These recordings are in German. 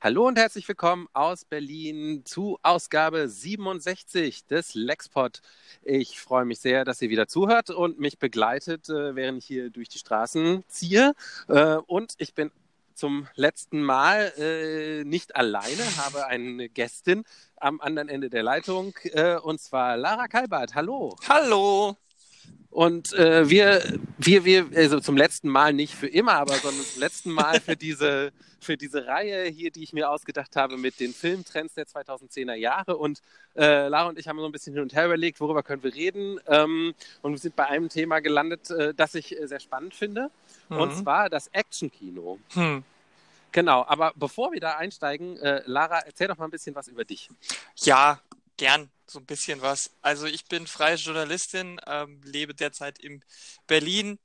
Hallo und herzlich willkommen aus Berlin zu Ausgabe 67 des Lexpod. Ich freue mich sehr, dass ihr wieder zuhört und mich begleitet, äh, während ich hier durch die Straßen ziehe. Äh, und ich bin zum letzten Mal äh, nicht alleine, habe eine Gästin am anderen Ende der Leitung, und zwar Lara Kalbert. Hallo. Hallo. Und äh, wir, wir, wir, also zum letzten Mal nicht für immer, aber sondern zum letzten Mal für diese, für diese Reihe hier, die ich mir ausgedacht habe mit den Filmtrends der 2010er Jahre. Und äh, Lara und ich haben so ein bisschen hin und her überlegt, worüber können wir reden. Ähm, und wir sind bei einem Thema gelandet, äh, das ich äh, sehr spannend finde. Mhm. Und zwar das Actionkino. Mhm. Genau, aber bevor wir da einsteigen, äh, Lara, erzähl doch mal ein bisschen was über dich. Ja, gern so ein bisschen was. Also ich bin freie Journalistin, ähm, lebe derzeit in Berlin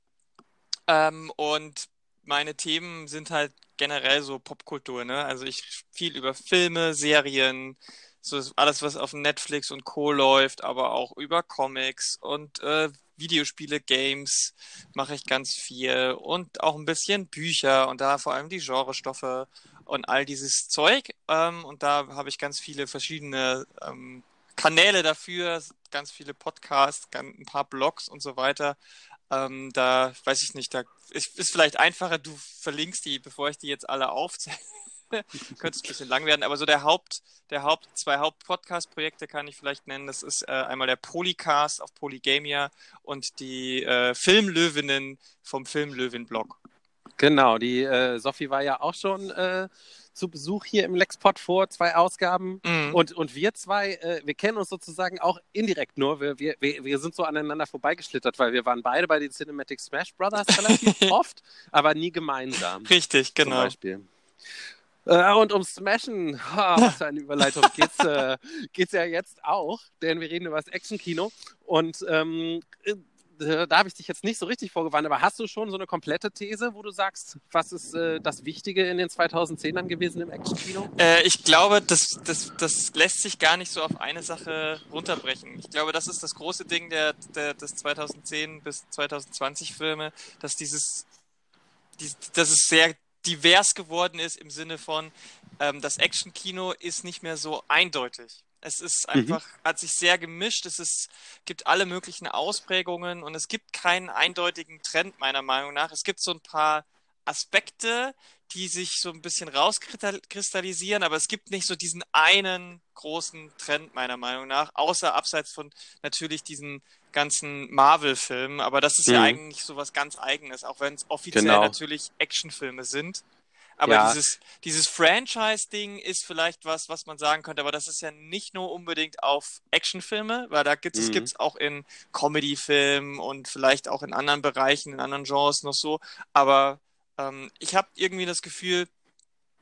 ähm, und meine Themen sind halt generell so Popkultur. Ne? Also ich viel über Filme, Serien, so alles, was auf Netflix und Co. läuft, aber auch über Comics und äh, Videospiele, Games mache ich ganz viel und auch ein bisschen Bücher und da vor allem die Genrestoffe und all dieses Zeug. Ähm, und da habe ich ganz viele verschiedene ähm, Kanäle dafür, ganz viele Podcasts, ein paar Blogs und so weiter. Ähm, da weiß ich nicht, da ist, ist vielleicht einfacher, du verlinkst die, bevor ich die jetzt alle aufzähle. Könnte es ein bisschen lang werden, aber so der Haupt, der Haupt, zwei Haupt-Podcast-Projekte kann ich vielleicht nennen. Das ist äh, einmal der Polycast auf Polygamia und die äh, Filmlöwinnen vom Filmlöwin-Blog. Genau, die äh, Sophie war ja auch schon äh, zu Besuch hier im Lexpod vor, zwei Ausgaben. Mhm. Und, und wir zwei, äh, wir kennen uns sozusagen auch indirekt nur. Wir, wir, wir sind so aneinander vorbeigeschlittert, weil wir waren beide bei den Cinematic Smash Brothers relativ oft, aber nie gemeinsam. Richtig, genau. Zum Beispiel. Äh, und um Smashen, oh, was für eine Überleitung, geht's, äh, geht's ja jetzt auch, denn wir reden über das Actionkino. Und ähm, äh, da habe ich dich jetzt nicht so richtig vorgewarnt, aber hast du schon so eine komplette These, wo du sagst, was ist äh, das Wichtige in den 2010ern gewesen im Actionkino? Äh, ich glaube, das, das, das lässt sich gar nicht so auf eine Sache runterbrechen. Ich glaube, das ist das große Ding der, der des 2010 bis 2020 Filme, dass dieses, dies, dass es sehr divers geworden ist im Sinne von, ähm, das Actionkino ist nicht mehr so eindeutig. Es ist mhm. einfach, mhm. hat sich sehr gemischt. Es ist, gibt alle möglichen Ausprägungen und es gibt keinen eindeutigen Trend, meiner Meinung nach. Es gibt so ein paar Aspekte, die sich so ein bisschen rauskristallisieren, aber es gibt nicht so diesen einen großen Trend, meiner Meinung nach, außer abseits von natürlich diesen ganzen Marvel-Filmen. Aber das ist mhm. ja eigentlich so was ganz Eigenes, auch wenn es offiziell genau. natürlich Actionfilme sind. Aber ja. dieses, dieses Franchise-Ding ist vielleicht was, was man sagen könnte, aber das ist ja nicht nur unbedingt auf Actionfilme, weil da gibt es mhm. gibt's auch in Comedy-Filmen und vielleicht auch in anderen Bereichen, in anderen Genres noch so. Aber ähm, ich habe irgendwie das Gefühl,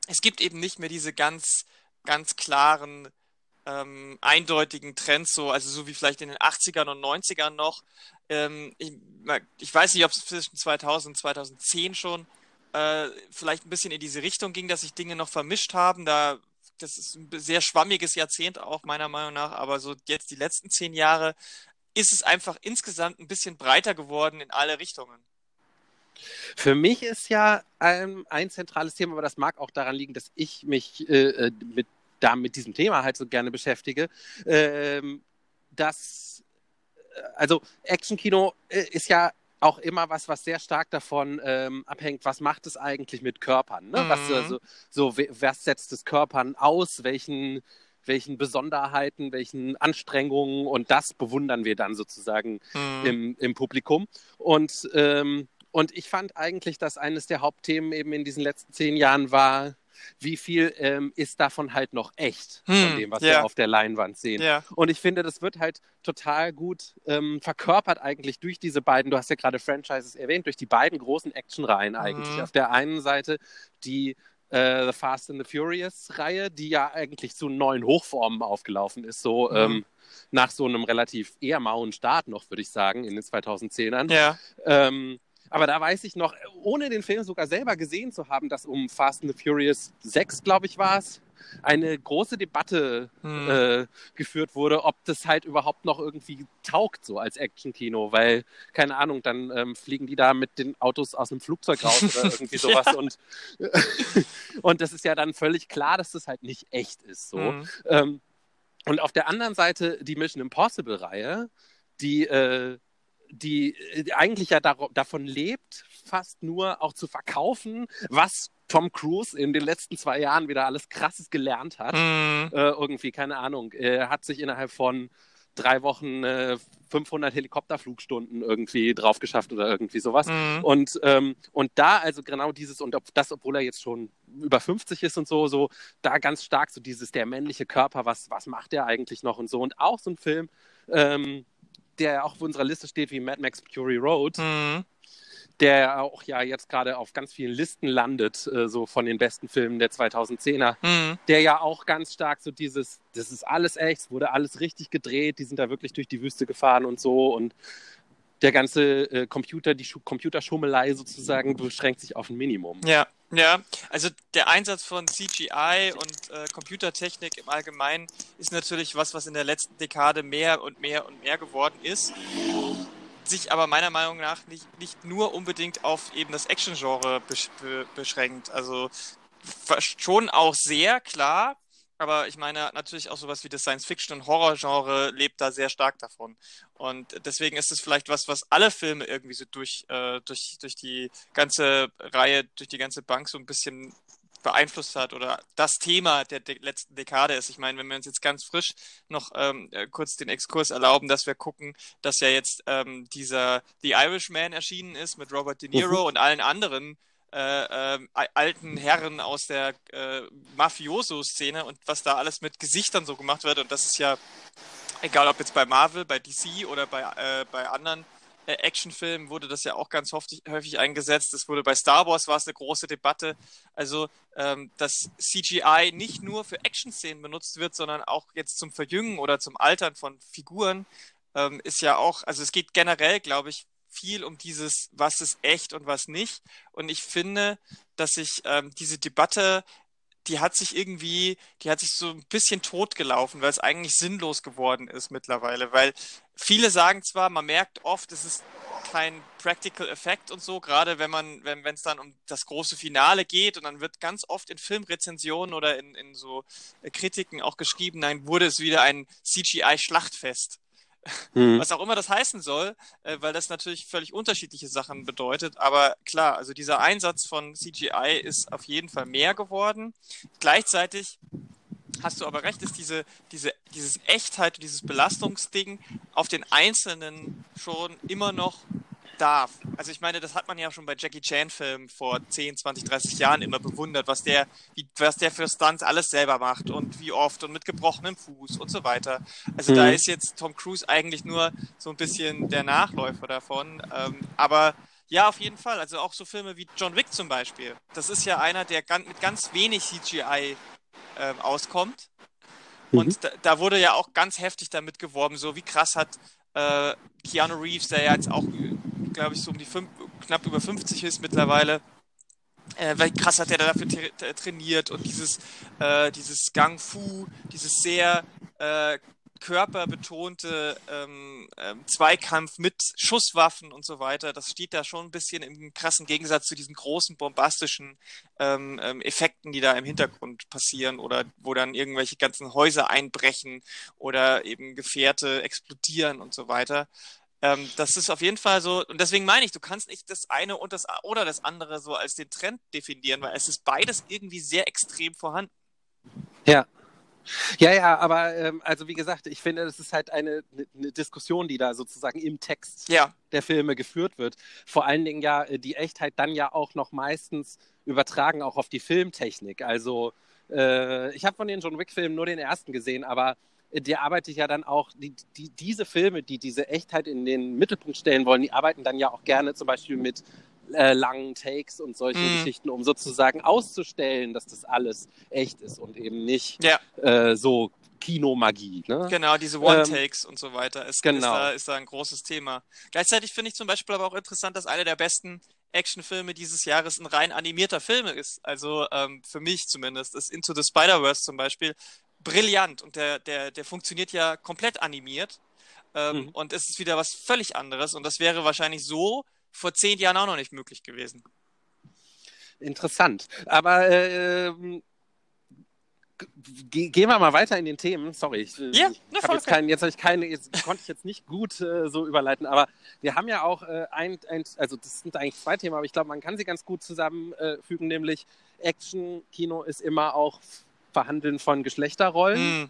es gibt eben nicht mehr diese ganz, ganz klaren, ähm, eindeutigen Trends, so, also so wie vielleicht in den 80ern und 90ern noch. Ähm, ich, ich weiß nicht, ob es zwischen 2000 und 2010 schon äh, vielleicht ein bisschen in diese Richtung ging, dass sich Dinge noch vermischt haben. Da, das ist ein sehr schwammiges Jahrzehnt auch meiner Meinung nach, aber so jetzt die letzten zehn Jahre ist es einfach insgesamt ein bisschen breiter geworden in alle Richtungen. Für mich ist ja ein, ein zentrales Thema, aber das mag auch daran liegen, dass ich mich äh, äh mit, da mit diesem Thema halt so gerne beschäftige, ähm, dass äh, also Actionkino ist ja auch immer was, was sehr stark davon ähm, abhängt, was macht es eigentlich mit Körpern? Ne? Mhm. Was, also, so, was setzt es Körpern aus? Welchen, welchen Besonderheiten, welchen Anstrengungen und das bewundern wir dann sozusagen mhm. im, im Publikum. Und, ähm, und ich fand eigentlich, dass eines der Hauptthemen eben in diesen letzten zehn Jahren war, wie viel ähm, ist davon halt noch echt, hm, von dem, was yeah. wir auf der Leinwand sehen. Yeah. Und ich finde, das wird halt total gut ähm, verkörpert eigentlich durch diese beiden, du hast ja gerade Franchises erwähnt, durch die beiden großen Actionreihen eigentlich. Hm. Auf der einen Seite die äh, The Fast and the Furious-Reihe, die ja eigentlich zu neuen Hochformen aufgelaufen ist, so hm. ähm, nach so einem relativ eher mauen Start noch, würde ich sagen, in den 2010ern. Ja. Ähm, aber da weiß ich noch, ohne den Film sogar selber gesehen zu haben, dass um Fast and the Furious 6, glaube ich, war es, eine große Debatte Hm. äh, geführt wurde, ob das halt überhaupt noch irgendwie taugt, so als Actionkino, weil, keine Ahnung, dann ähm, fliegen die da mit den Autos aus einem Flugzeug raus oder irgendwie sowas und, und das ist ja dann völlig klar, dass das halt nicht echt ist, so. Hm. Ähm, und auf der anderen Seite die Mission Impossible-Reihe, die, äh, die äh, eigentlich ja davon lebt, fast nur auch zu verkaufen, was Tom Cruise in den letzten zwei Jahren wieder alles Krasses gelernt hat. Hm. Äh, irgendwie, keine Ahnung. Er hat sich innerhalb von drei Wochen äh, 500 Helikopterflugstunden irgendwie drauf geschafft oder irgendwie sowas. Hm. Und, ähm, und da also genau dieses, und ob das, obwohl er jetzt schon über 50 ist und so, so, da ganz stark so dieses, der männliche Körper, was, was macht der eigentlich noch und so. Und auch so ein Film, ähm, der auch auf unserer Liste steht wie Mad Max Fury Road, Hm. der auch ja jetzt gerade auf ganz vielen Listen landet, äh, so von den besten Filmen der 2010er Hm. der ja auch ganz stark so dieses, das ist alles echt, es wurde alles richtig gedreht, die sind da wirklich durch die Wüste gefahren und so und der ganze äh, Computer, die Schu Computerschummelei sozusagen beschränkt sich auf ein Minimum. Ja, ja. Also der Einsatz von CGI und äh, Computertechnik im Allgemeinen ist natürlich was, was in der letzten Dekade mehr und mehr und mehr geworden ist. Sich aber meiner Meinung nach nicht, nicht nur unbedingt auf eben das Action-Genre besch be beschränkt. Also schon auch sehr klar, aber ich meine natürlich auch sowas wie das Science-Fiction- und Horror-Genre lebt da sehr stark davon. Und deswegen ist es vielleicht was, was alle Filme irgendwie so durch, äh, durch, durch die ganze Reihe, durch die ganze Bank so ein bisschen beeinflusst hat oder das Thema der de letzten Dekade ist. Ich meine, wenn wir uns jetzt ganz frisch noch ähm, äh, kurz den Exkurs erlauben, dass wir gucken, dass ja jetzt ähm, dieser The Irishman erschienen ist mit Robert De Niro Mhm. und allen anderen äh, al- alten Herren aus der äh, Mafioso-Szene und was da alles mit Gesichtern so gemacht wird. Und das ist ja, egal ob jetzt bei Marvel, bei DC oder bei, äh, bei anderen äh, Actionfilmen, wurde das ja auch ganz häufig, häufig eingesetzt. Es wurde bei Star Wars war es eine große Debatte. Also, ähm, dass CGI nicht nur für Action-Szenen benutzt wird, sondern auch jetzt zum Verjüngen oder zum Altern von Figuren, ähm, ist ja auch, also es geht generell, glaube ich, viel um dieses, was ist echt und was nicht. Und ich finde, dass sich ähm, diese Debatte, die hat sich irgendwie, die hat sich so ein bisschen totgelaufen, weil es eigentlich sinnlos geworden ist mittlerweile. Weil viele sagen zwar, man merkt oft, es ist kein Practical Effekt und so, gerade wenn man, wenn es dann um das große Finale geht und dann wird ganz oft in Filmrezensionen oder in, in so äh, Kritiken auch geschrieben, nein, wurde es wieder ein CGI-Schlachtfest Hm. was auch immer das heißen soll, äh, weil das natürlich völlig unterschiedliche Sachen bedeutet. Aber klar, also dieser Einsatz von CGI ist auf jeden Fall mehr geworden. Gleichzeitig hast du aber recht, ist diese, diese, dieses Echtheit, dieses Belastungsding auf den Einzelnen schon immer noch darf. Also ich meine, das hat man ja schon bei Jackie Chan Filmen vor 10, 20, 30 Jahren immer bewundert, was der, wie, was der für Stunts alles selber macht und wie oft und mit gebrochenem Fuß und so weiter. Also da Mhm. ist jetzt Tom Cruise eigentlich nur so ein bisschen der Nachläufer davon. Ähm, aber ja, auf jeden Fall. Also auch so Filme wie John Wick zum Beispiel. Das ist ja einer, der mit ganz wenig CGI ähm, auskommt. Mhm. Und da, da wurde ja auch ganz heftig damit geworben, so wie krass hat äh, Keanu Reeves, der ja jetzt auch, glaube ich, so um die fünf, knapp über 50 ist mittlerweile, äh, wie krass hat er da dafür tra- trainiert und dieses, äh, dieses Gang Fu, dieses sehr äh, körperbetonte ähm, ähm, Zweikampf mit Schusswaffen und so weiter, das steht da schon ein bisschen im krassen Gegensatz zu diesen großen bombastischen ähm, ähm, Effekten, die da im Hintergrund passieren oder wo dann irgendwelche ganzen Häuser einbrechen oder eben Gefährte explodieren und so weiter. Ähm, das ist auf jeden Fall so, und deswegen meine ich, du kannst nicht das eine und das oder das andere so als den Trend definieren, weil es ist beides irgendwie sehr extrem vorhanden. Ja. Ja, ja, aber ähm, also wie gesagt, ich finde, das ist halt eine, eine Diskussion, die da sozusagen im Text Ja, der Filme geführt wird. Vor allen Dingen ja äh, die Echtheit dann ja auch noch meistens übertragen auch auf die Filmtechnik. Also äh, ich habe von den John Wick-Filmen nur den ersten gesehen, aber die arbeite ich ja dann auch, die, die, diese Filme, die diese Echtheit in den Mittelpunkt stellen wollen, die arbeiten dann ja auch gerne zum Beispiel mit äh, langen Takes und solchen Mhm. Geschichten, um sozusagen auszustellen, dass das alles echt ist und eben nicht ja, äh, so Kinomagie. Ne? genau, diese One-Takes und so weiter ist, ist, genau. da, ist da ein großes Thema. Gleichzeitig finde ich zum Beispiel aber auch interessant, dass eine der besten Actionfilme dieses Jahres ein rein animierter Film ist. Also ähm, für mich zumindest ist Into the Spider-Verse zum Beispiel brillant und der, der, der funktioniert ja komplett animiert. Ähm, mhm. Und es ist wieder was völlig anderes und das wäre wahrscheinlich so vor zehn Jahren auch noch nicht möglich gewesen. Interessant. Aber äh, gehen wir mal weiter in den Themen. Sorry, ich, äh, ja, ich habe jetzt keinen, jetzt habe ich keine, jetzt konnte ich jetzt nicht gut äh, so überleiten, aber wir haben ja auch äh, ein, ein, also das sind eigentlich zwei Themen, aber ich glaube, man kann sie ganz gut zusammenfügen, nämlich Action-Kino ist immer auch Verhandeln von Geschlechterrollen. Mm.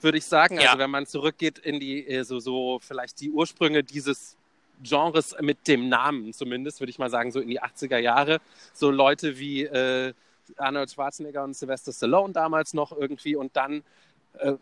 Würde ich sagen. Ja. Also wenn man zurückgeht in die, äh, so, so vielleicht die Ursprünge dieses Genres mit dem Namen zumindest, würde ich mal sagen, so in die 80er Jahre. So Leute wie äh, Arnold Schwarzenegger und Sylvester Stallone damals noch irgendwie und dann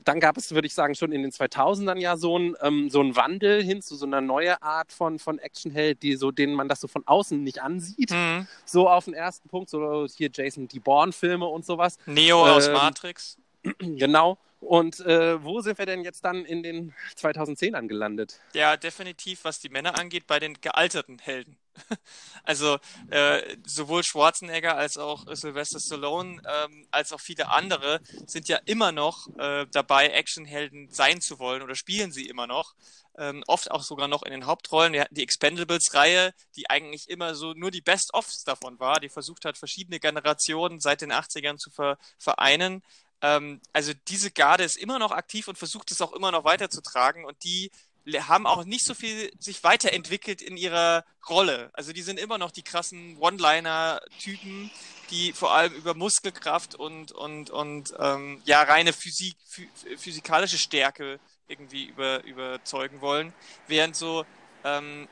dann gab es, würde ich sagen, schon in den 2000ern ja so ein, ähm, so Wandel hin zu so einer neuen Art von, von Actionheld, die so, denen man das so von außen nicht ansieht. Mhm. So auf den ersten Punkt, so hier Jason die Bourne-Filme und sowas. Neo ähm, aus Matrix. Genau. Und äh, wo sind wir denn jetzt dann in den 2010ern gelandet? Ja, definitiv, was die Männer angeht, bei den gealterten Helden. also äh, sowohl Schwarzenegger als auch Sylvester Stallone ähm, als auch viele andere sind ja immer noch äh, dabei, Actionhelden sein zu wollen oder spielen sie immer noch. Ähm, oft auch sogar noch in den Hauptrollen. Wir hatten die Expendables-Reihe, die eigentlich immer so nur die Best-ofs davon war, die versucht hat, verschiedene Generationen seit den 80ern zu ver vereinen. Ähm, also diese Garde ist immer noch aktiv und versucht es auch immer noch weiterzutragen und die haben auch nicht so viel sich weiterentwickelt in ihrer Rolle. Also die sind immer noch die krassen One-Liner-Typen, die vor allem über Muskelkraft und, und, und ähm, ja, reine Physik, physikalische Stärke irgendwie über, überzeugen wollen. Während so ähm,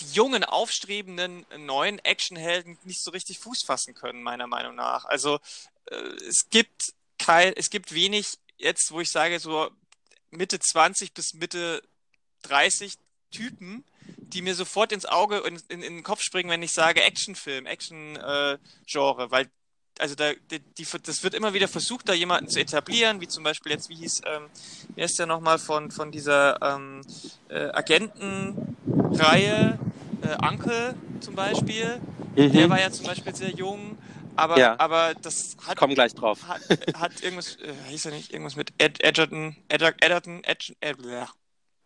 die jungen, aufstrebenden neuen Actionhelden nicht so richtig Fuß fassen können, meiner Meinung nach. Also äh, es gibt kein, es gibt wenig jetzt, wo ich sage, so Mitte 20 bis Mitte 30 Typen, die mir sofort ins Auge und in, in, den Kopf springen, wenn ich sage Actionfilm, Action-Genre, äh, weil also da, die, die, das wird immer wieder versucht, da jemanden zu etablieren, wie zum Beispiel jetzt, wie hieß, ähm, wer ist der nochmal von, von dieser ähm, äh, Agentenreihe, äh, Anke zum Beispiel, mhm. der war ja zum Beispiel sehr jung, aber, ja. aber das hat. Komm gleich drauf. Hat, hat irgendwas, äh, hieß er nicht, irgendwas mit Ed, Edgerton, Edgerton, Edgerton, Edgerton, Edgerton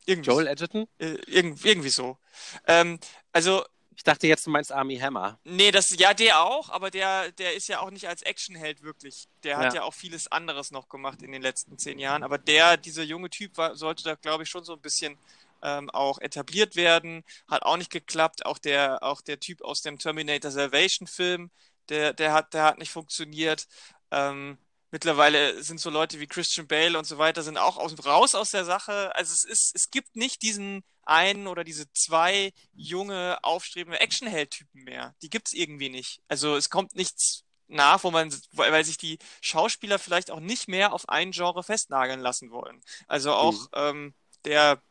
irgendwie, Joel Edgerton? Äh, irgendwie, irgendwie so. Ähm, also. Ich dachte jetzt, du meinst Army Hammer. Nee, das, ja, der auch, aber der, der ist ja auch nicht als Actionheld wirklich. Der hat ja. ja auch vieles anderes noch gemacht in den letzten zehn Jahren. Aber der, dieser junge Typ, war, sollte da, glaube ich, schon so ein bisschen ähm, auch etabliert werden. Hat auch nicht geklappt. Auch der, auch der Typ aus dem Terminator Salvation Film, der, der, hat, der hat nicht funktioniert. Ähm, mittlerweile sind so Leute wie Christian Bale und so weiter, sind auch aus, raus aus der Sache. Also es ist, es gibt nicht diesen einen oder diese zwei junge, aufstrebende Actionheld-Typen mehr. Die gibt's irgendwie nicht. Also es kommt nichts nach, wo man, weil sich die Schauspieler vielleicht auch nicht mehr auf ein Genre festnageln lassen wollen. Also auch mhm. ähm, der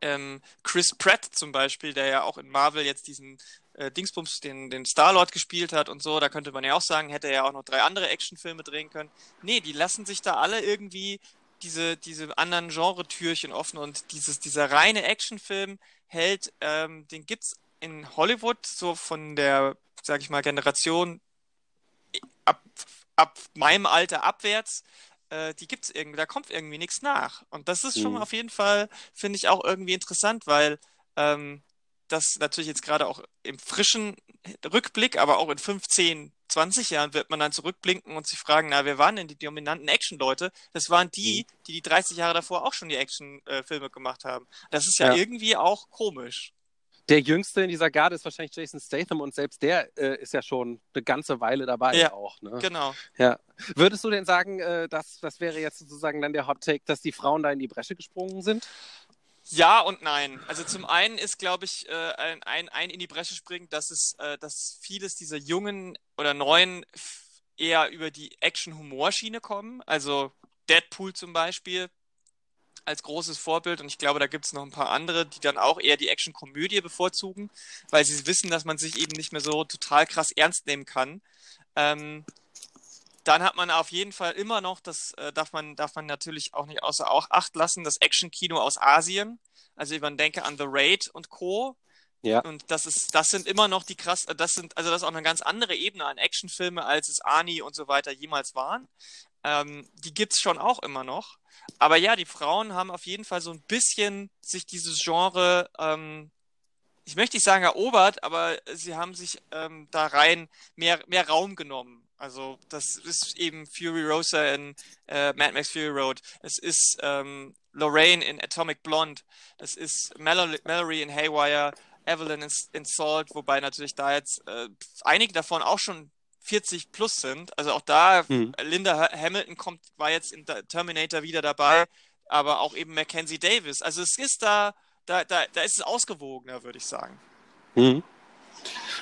ähm, Chris Pratt zum Beispiel, der ja auch in Marvel jetzt diesen äh, Dingsbums den, den Star-Lord gespielt hat und so, da könnte man ja auch sagen, hätte er ja auch noch drei andere Actionfilme drehen können. Nee, die lassen sich da alle irgendwie diese, diese anderen Genre-Türchen offen und dieses, dieser reine Actionfilm hält, ähm, den gibt's in Hollywood so von der, sag ich mal, Generation ab, ab meinem Alter abwärts, äh, die gibt's irgendwie, da kommt irgendwie nichts nach. Und das ist schon mhm. auf jeden Fall, finde ich auch irgendwie interessant, weil ähm, das natürlich jetzt gerade auch im frischen Rückblick, aber auch in 15, 20 Jahren wird man dann zurückblinken und sich fragen, na, wer waren denn die dominanten Action-Leute? Das waren die, mhm. die die 30 Jahre davor auch schon die Action-Filme gemacht haben. Das ist ja, ja, irgendwie auch komisch. Der jüngste in dieser Garde ist wahrscheinlich Jason Statham und selbst der äh, ist ja schon eine ganze Weile dabei ja, auch. Ne? Genau. Ja. Würdest du denn sagen, äh, dass das wäre jetzt sozusagen dann der Hot Take, dass die Frauen da in die Bresche gesprungen sind? Ja und nein. Also zum einen ist, glaube ich, äh, ein, ein, ein in die Bresche springen, dass es, äh, dass vieles dieser jungen oder neuen eher über die Action-Humor-Schiene kommen. Also Deadpool zum Beispiel als großes Vorbild und ich glaube, da gibt es noch ein paar andere, die dann auch eher die Action-Komödie bevorzugen, weil sie wissen, dass man sich eben nicht mehr so total krass ernst nehmen kann. Ähm, dann hat man auf jeden Fall immer noch, das äh, darf man darf man natürlich auch nicht außer Acht lassen, das Action-Kino aus Asien. Also man denke an The Raid und Co. Ja. Und das ist, das sind immer noch die krass, das sind, also das ist auch eine ganz andere Ebene an Actionfilme, als es Ani und so weiter jemals waren. Ähm, die gibt's schon auch immer noch. Aber ja, die Frauen haben auf jeden Fall so ein bisschen sich dieses Genre, ähm, ich möchte nicht sagen erobert, aber sie haben sich ähm, da rein mehr, mehr Raum genommen. Also das ist eben Fury Rosa in äh, Mad Max Fury Road. Es ist ähm, Lorraine in Atomic Blonde. Das ist Mallory, Mallory in Haywire. Evelyn in, in Salt, wobei natürlich da jetzt äh, einige davon auch schon 40 plus sind. Also auch da, mhm. Linda Hamilton kommt, war jetzt in Terminator wieder dabei, aber auch eben Mackenzie Davis. Also es ist da, da, da, da ist es ausgewogener, würde ich sagen. Mhm.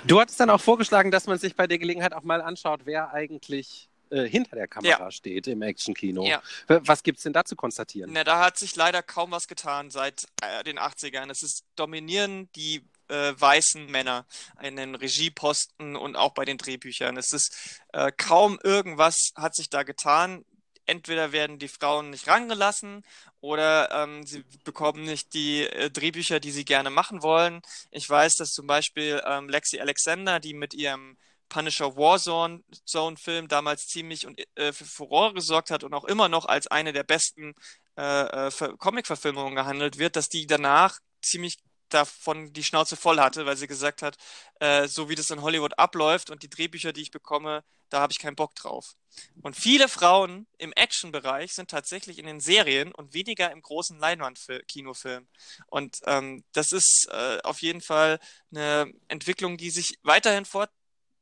Du hattest dann auch vorgeschlagen, dass man sich bei der Gelegenheit auch mal anschaut, wer eigentlich äh, hinter der Kamera ja. steht im Actionkino. Ja. Was gibt es denn da zu konstatieren? Na, da hat sich leider kaum was getan seit äh, den 80ern. Es ist dominieren die äh, weißen Männer in den Regieposten und auch bei den Drehbüchern. Es ist äh, kaum irgendwas hat sich da getan. Entweder werden die Frauen nicht rangelassen oder ähm, sie bekommen nicht die äh, Drehbücher, die sie gerne machen wollen. Ich weiß, dass zum Beispiel ähm, Lexi Alexander, die mit ihrem Punisher Warzone Zone Film damals ziemlich und, äh, für Furore gesorgt hat und auch immer noch als eine der besten äh, äh, Comic-Verfilmungen gehandelt wird, dass die danach ziemlich davon die Schnauze voll hatte, weil sie gesagt hat, äh, so wie das in Hollywood abläuft und die Drehbücher, die ich bekomme, da habe ich keinen Bock drauf. Und viele Frauen im Action-Bereich sind tatsächlich in den Serien und weniger im großen Leinwand-Kinofilm. Und ähm, das ist äh, auf jeden Fall eine Entwicklung, die sich weiterhin fort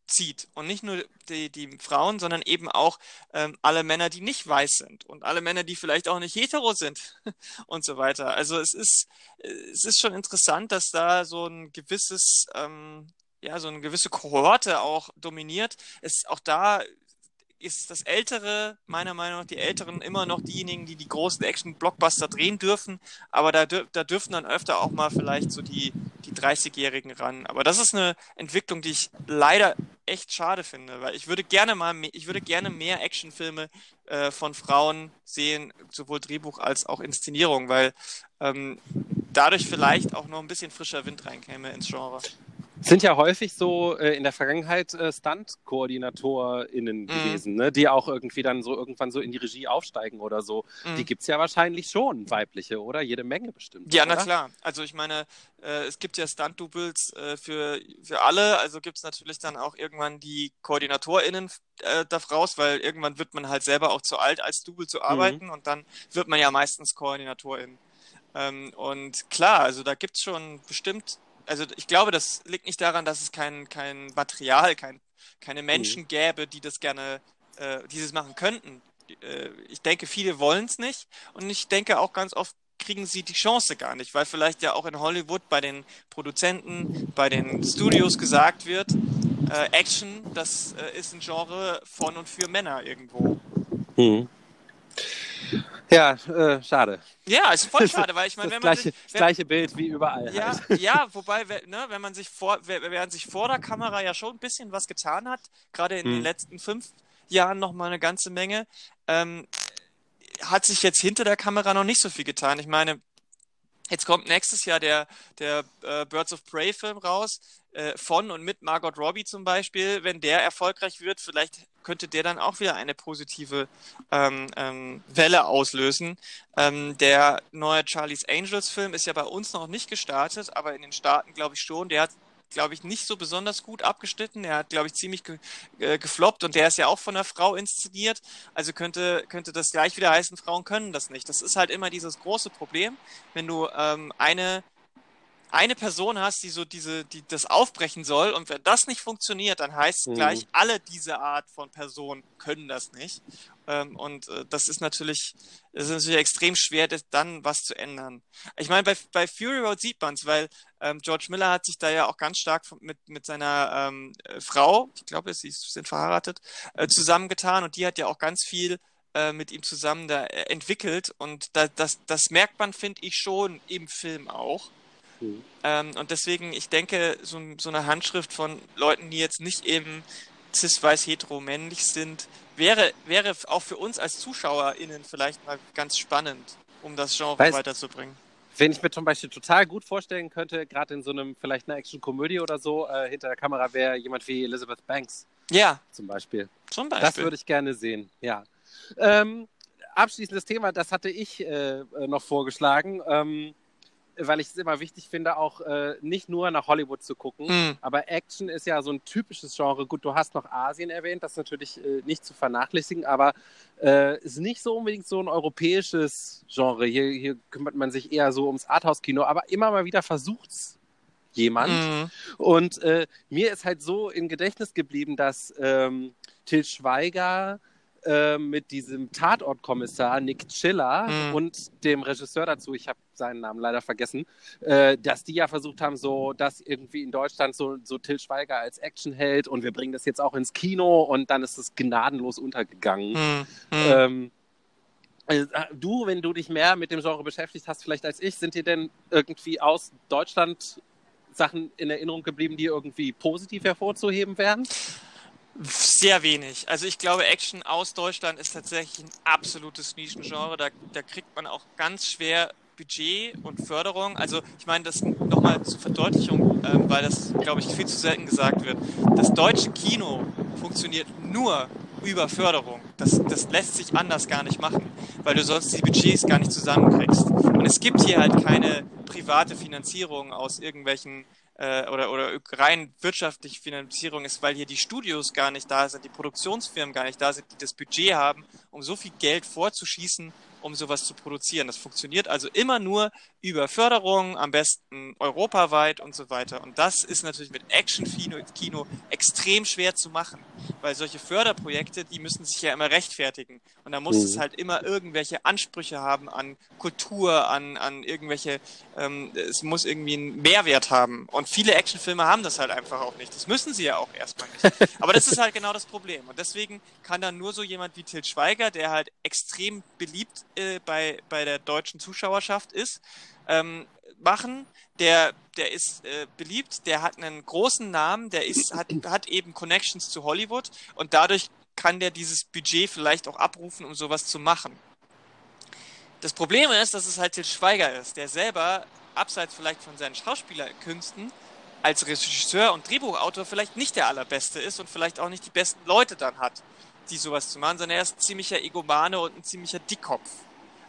zieht. Und nicht nur die, die Frauen, sondern eben auch ähm, alle Männer, die nicht weiß sind und alle Männer, die vielleicht auch nicht hetero sind und so weiter. Also es ist, es ist schon interessant, dass da so ein gewisses, ähm, ja, so eine gewisse Kohorte auch dominiert. Es auch da ist das Ältere, meiner Meinung nach, die Älteren immer noch diejenigen, die die großen Action-Blockbuster drehen dürfen. Aber da, da dürfen dann öfter auch mal vielleicht so die, die 30-Jährigen ran. Aber das ist eine Entwicklung, die ich leider echt schade finde, weil ich würde gerne mal, ich würde gerne mehr Actionfilme äh, von Frauen sehen, sowohl Drehbuch als auch Inszenierung, weil ähm, dadurch vielleicht auch noch ein bisschen frischer Wind reinkäme ins Genre. Sind ja häufig so äh, in der Vergangenheit äh, Stunt-KoordinatorInnen mhm. gewesen, ne? die auch irgendwie dann so irgendwann so in die Regie aufsteigen oder so. Mhm. Die gibt es ja wahrscheinlich schon, weibliche, oder? Jede Menge bestimmt. Ja, oder? na klar. Also ich meine, äh, es gibt ja Stunt-Doubles äh, für, für alle, also gibt es natürlich dann auch irgendwann die KoordinatorInnen äh, da raus, weil irgendwann wird man halt selber auch zu alt, als Double zu mhm. arbeiten mhm. und dann wird man ja meistens KoordinatorIn. Ähm, und klar, also da gibt es schon bestimmt also ich glaube, das liegt nicht daran, dass es kein, kein Material, kein, keine Menschen mhm. gäbe, die das gerne, äh, dieses machen könnten. Äh, ich denke, viele wollen es nicht und ich denke auch ganz oft kriegen sie die Chance gar nicht, weil vielleicht ja auch in Hollywood bei den Produzenten, bei den Studios gesagt wird, äh, Action, das äh, ist ein Genre von und für Männer irgendwo. Mhm. Ja, äh, schade. Ja, ist voll schade, weil ich meine, wenn man gleiche, sich, wenn, das gleiche Bild wie überall. Ja, halt. ja, wobei, ne, wenn man sich vor, während sich vor der Kamera ja schon ein bisschen was getan hat, gerade in hm. den letzten fünf Jahren noch mal eine ganze Menge, ähm, hat sich jetzt hinter der Kamera noch nicht so viel getan. Ich meine, Jetzt kommt nächstes Jahr der, der äh, Birds of Prey Film raus, äh, von und mit Margot Robbie zum Beispiel. Wenn der erfolgreich wird, vielleicht könnte der dann auch wieder eine positive ähm, ähm, Welle auslösen. Ähm, der neue Charlie's Angels Film ist ja bei uns noch nicht gestartet, aber in den Staaten glaube ich schon. Der hat glaube ich, nicht so besonders gut abgeschnitten. Er hat, glaube ich, ziemlich ge äh, gefloppt und der ist ja auch von einer Frau inszeniert. Also könnte, könnte das gleich wieder heißen, Frauen können das nicht. Das ist halt immer dieses große Problem, wenn du ähm, eine eine Person hast, die so diese, die das aufbrechen soll und wenn das nicht funktioniert, dann heißt es mhm. gleich, alle diese Art von Personen können das nicht. Ähm, und äh, das ist natürlich, das ist natürlich extrem schwer, das, dann was zu ändern. Ich meine, bei, bei Fury Road sieht man es, weil ähm, George Miller hat sich da ja auch ganz stark mit, mit seiner ähm, äh, Frau, ich glaube, sie sind verheiratet, äh, zusammengetan und die hat ja auch ganz viel äh, mit ihm zusammen da äh, entwickelt und da, das, das merkt man, finde ich, schon im Film auch. Mhm. Ähm, und deswegen, ich denke, so, so, eine Handschrift von Leuten, die jetzt nicht eben cis-weiß hetero-männlich sind, wäre, wäre auch für uns als ZuschauerInnen vielleicht mal ganz spannend, um das Genre weißt, weiterzubringen. Wenn ich mir zum Beispiel total gut vorstellen könnte, gerade in so einem, vielleicht einer Action-Komödie oder so, äh, hinter der Kamera wäre jemand wie Elizabeth Banks. Ja. Zum Beispiel. Zum Beispiel. Das würde ich gerne sehen, ja. Ähm, abschließendes Thema, das hatte ich äh, noch vorgeschlagen. Ähm, weil ich es immer wichtig finde, auch äh, nicht nur nach Hollywood zu gucken. Mhm. Aber Action ist ja so ein typisches Genre. Gut, du hast noch Asien erwähnt, das ist natürlich äh, nicht zu vernachlässigen, aber äh, ist nicht so unbedingt so ein europäisches Genre. Hier, hier kümmert man sich eher so ums Arthouse-Kino, aber immer mal wieder versucht es jemand. Mhm. Und äh, mir ist halt so in Gedächtnis geblieben, dass ähm, Till Schweiger äh, mit diesem Tatortkommissar Nick Chiller mhm. und dem Regisseur dazu, ich habe seinen Namen leider vergessen, äh, dass die ja versucht haben, so das irgendwie in Deutschland so, so Till Schweiger als Actionheld und wir bringen das jetzt auch ins Kino und dann ist es gnadenlos untergegangen. Mhm. Ähm, äh, du, wenn du dich mehr mit dem Genre beschäftigt hast, vielleicht als ich, sind dir denn irgendwie aus Deutschland Sachen in Erinnerung geblieben, die irgendwie positiv hervorzuheben wären? Sehr wenig. Also ich glaube, Action aus Deutschland ist tatsächlich ein absolutes Nischengenre. Da, da kriegt man auch ganz schwer Budget und Förderung. Also ich meine, das nochmal zur Verdeutlichung, äh, weil das, glaube ich, viel zu selten gesagt wird. Das deutsche Kino funktioniert nur über Förderung. Das, das lässt sich anders gar nicht machen, weil du sonst die Budgets gar nicht zusammenkriegst. Und es gibt hier halt keine private Finanzierung aus irgendwelchen äh, oder, oder rein wirtschaftliche Finanzierung ist, weil hier die Studios gar nicht da sind, die Produktionsfirmen gar nicht da sind, die das Budget haben, um so viel Geld vorzuschießen, um sowas zu produzieren. Das funktioniert also immer nur über Förderung, am besten europaweit und so weiter. Und das ist natürlich mit Action-Kino extrem schwer zu machen, weil solche Förderprojekte, die müssen sich ja immer rechtfertigen. Und da muss mhm. es halt immer irgendwelche Ansprüche haben an Kultur, an, an irgendwelche, ähm, es muss irgendwie einen Mehrwert haben. Und viele Actionfilme haben das halt einfach auch nicht. Das müssen sie ja auch erstmal nicht. Aber das ist halt genau das Problem. Und deswegen kann dann nur so jemand wie Til Schweiger, der halt extrem beliebt äh, bei, bei der deutschen Zuschauerschaft ist, ähm, machen. Der, der ist äh, beliebt, der hat einen großen Namen, der ist, hat, hat eben Connections zu Hollywood und dadurch kann der dieses Budget vielleicht auch abrufen, um sowas zu machen. Das Problem ist, dass es halt Til Schweiger ist, der selber, abseits vielleicht von seinen Schauspielerkünsten, als Regisseur und Drehbuchautor vielleicht nicht der allerbeste ist und vielleicht auch nicht die besten Leute dann hat, die sowas zu machen, sondern er ist ein ziemlicher Egomane und ein ziemlicher Dickkopf.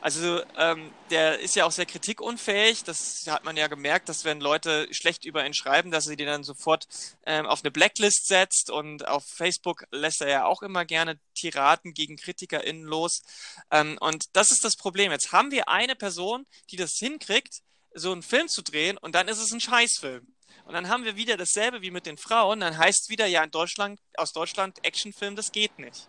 Also ähm, der ist ja auch sehr kritikunfähig. Das hat man ja gemerkt, dass wenn Leute schlecht über ihn schreiben, dass er die dann sofort ähm, auf eine Blacklist setzt. Und auf Facebook lässt er ja auch immer gerne Tiraden gegen KritikerInnen los. Ähm, und das ist das Problem. Jetzt haben wir eine Person, die das hinkriegt, so einen Film zu drehen und dann ist es ein Scheißfilm. Und dann haben wir wieder dasselbe wie mit den Frauen. Dann heißt es wieder, ja, in Deutschland, aus Deutschland Actionfilm, das geht nicht.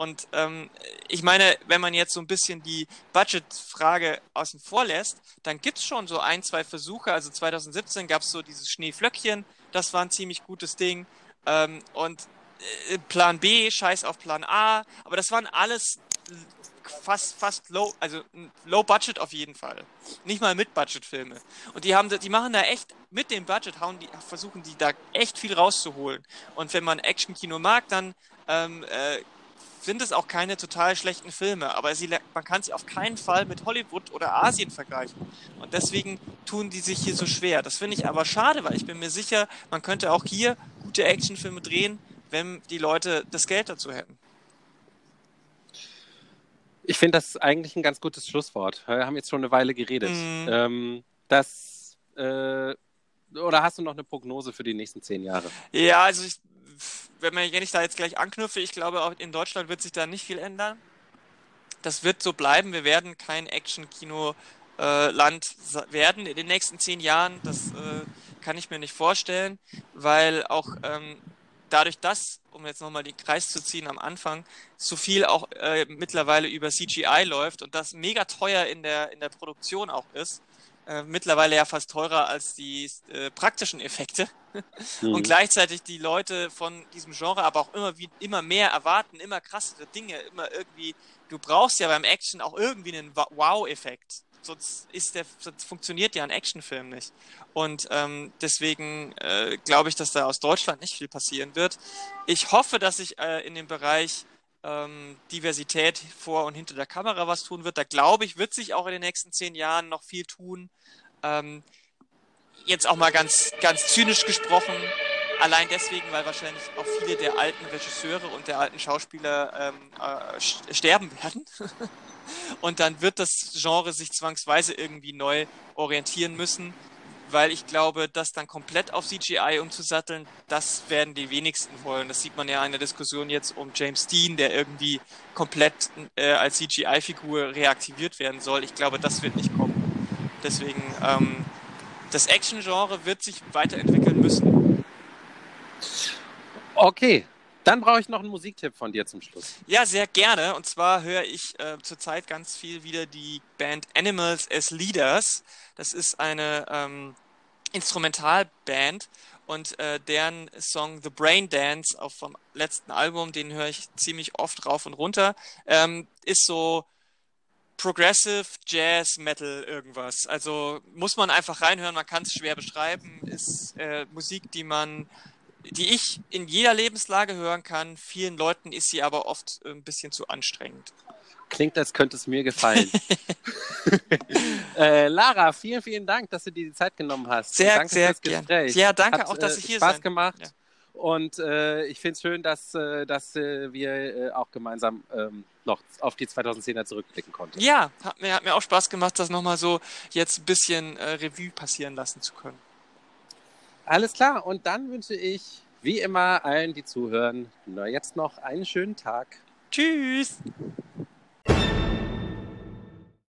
Und ähm, ich meine, wenn man jetzt so ein bisschen die Budgetfrage außen vor lässt, dann gibt es schon so ein, zwei Versuche. Also 2017 gab es so dieses Schneeflöckchen, das war ein ziemlich gutes Ding. Ähm, und äh, Plan B, Scheiß auf Plan A, aber das waren alles fast, fast low, also low budget auf jeden Fall. Nicht mal mit Budget-Filme. Und die haben, die machen da echt, mit dem Budget hauen die, versuchen die da echt viel rauszuholen. Und wenn man Action-Kino mag, dann ähm, äh, sind es auch keine total schlechten Filme, aber sie, man kann sie auf keinen Fall mit Hollywood oder Asien vergleichen. Und deswegen tun die sich hier so schwer. Das finde ich aber schade, weil ich bin mir sicher, man könnte auch hier gute Actionfilme drehen, wenn die Leute das Geld dazu hätten. Ich finde das eigentlich ein ganz gutes Schlusswort. Wir haben jetzt schon eine Weile geredet. Mm. Ähm, das, äh, oder hast du noch eine Prognose für die nächsten zehn Jahre? Ja, also ich wenn, man, wenn ich da jetzt gleich anknüpfe, ich glaube, auch in Deutschland wird sich da nicht viel ändern. Das wird so bleiben. Wir werden kein Action-Kino-Land äh, werden in den nächsten zehn Jahren. Das äh, kann ich mir nicht vorstellen, weil auch ähm, dadurch, dass, um jetzt nochmal den Kreis zu ziehen am Anfang, so viel auch äh, mittlerweile über CGI läuft und das mega teuer in der, in der Produktion auch ist, äh, mittlerweile ja fast teurer als die äh, praktischen Effekte. Mhm. Und gleichzeitig die Leute von diesem Genre aber auch immer, wie, immer mehr erwarten, immer krassere Dinge, immer irgendwie, du brauchst ja beim Action auch irgendwie einen Wow-Effekt. Sonst, ist der, sonst funktioniert ja ein Actionfilm nicht. Und ähm, deswegen äh, glaube ich, dass da aus Deutschland nicht viel passieren wird. Ich hoffe, dass sich äh, in dem Bereich ähm, Diversität vor und hinter der Kamera was tun wird. Da glaube ich, wird sich auch in den nächsten zehn Jahren noch viel tun. Ähm, jetzt auch mal ganz, ganz zynisch gesprochen, allein deswegen, weil wahrscheinlich auch viele der alten Regisseure und der alten Schauspieler ähm, äh, sterben werden. und dann wird das Genre sich zwangsweise irgendwie neu orientieren müssen weil ich glaube, das dann komplett auf CGI umzusatteln, das werden die wenigsten wollen. Das sieht man ja in der Diskussion jetzt um James Dean, der irgendwie komplett äh, als CGI-Figur reaktiviert werden soll. Ich glaube, das wird nicht kommen. Deswegen, ähm, das Action-Genre wird sich weiterentwickeln müssen. Okay, dann brauche ich noch einen Musiktipp von dir zum Schluss. Ja, sehr gerne. Und zwar höre ich äh, zurzeit ganz viel wieder die Band Animals as Leaders. Das ist eine ähm, Instrumentalband und äh, deren Song The Brain Dance auf vom letzten Album, den höre ich ziemlich oft rauf und runter, ähm, ist so Progressive Jazz Metal irgendwas. Also muss man einfach reinhören, man kann es schwer beschreiben. Ist äh, Musik, die man die ich in jeder Lebenslage hören kann. Vielen Leuten ist sie aber oft äh, ein bisschen zu anstrengend. Klingt, als könnte es mir gefallen. äh, Lara, vielen, vielen Dank, dass du dir die Zeit genommen hast. Sehr, danke sehr gerne. Ja, danke Hat, auch, dass ich hier Spaß sein. gemacht. Ja. Und äh, ich finde es schön, dass, äh, dass äh, wir äh, auch gemeinsam ähm, noch auf die 2010er zurückblicken konnten. Ja, hat mir, hat mir auch Spaß gemacht, das nochmal so jetzt ein bisschen äh, Revue passieren lassen zu können. Alles klar. Und dann wünsche ich, wie immer, allen, die zuhören, jetzt noch einen schönen Tag. Tschüss.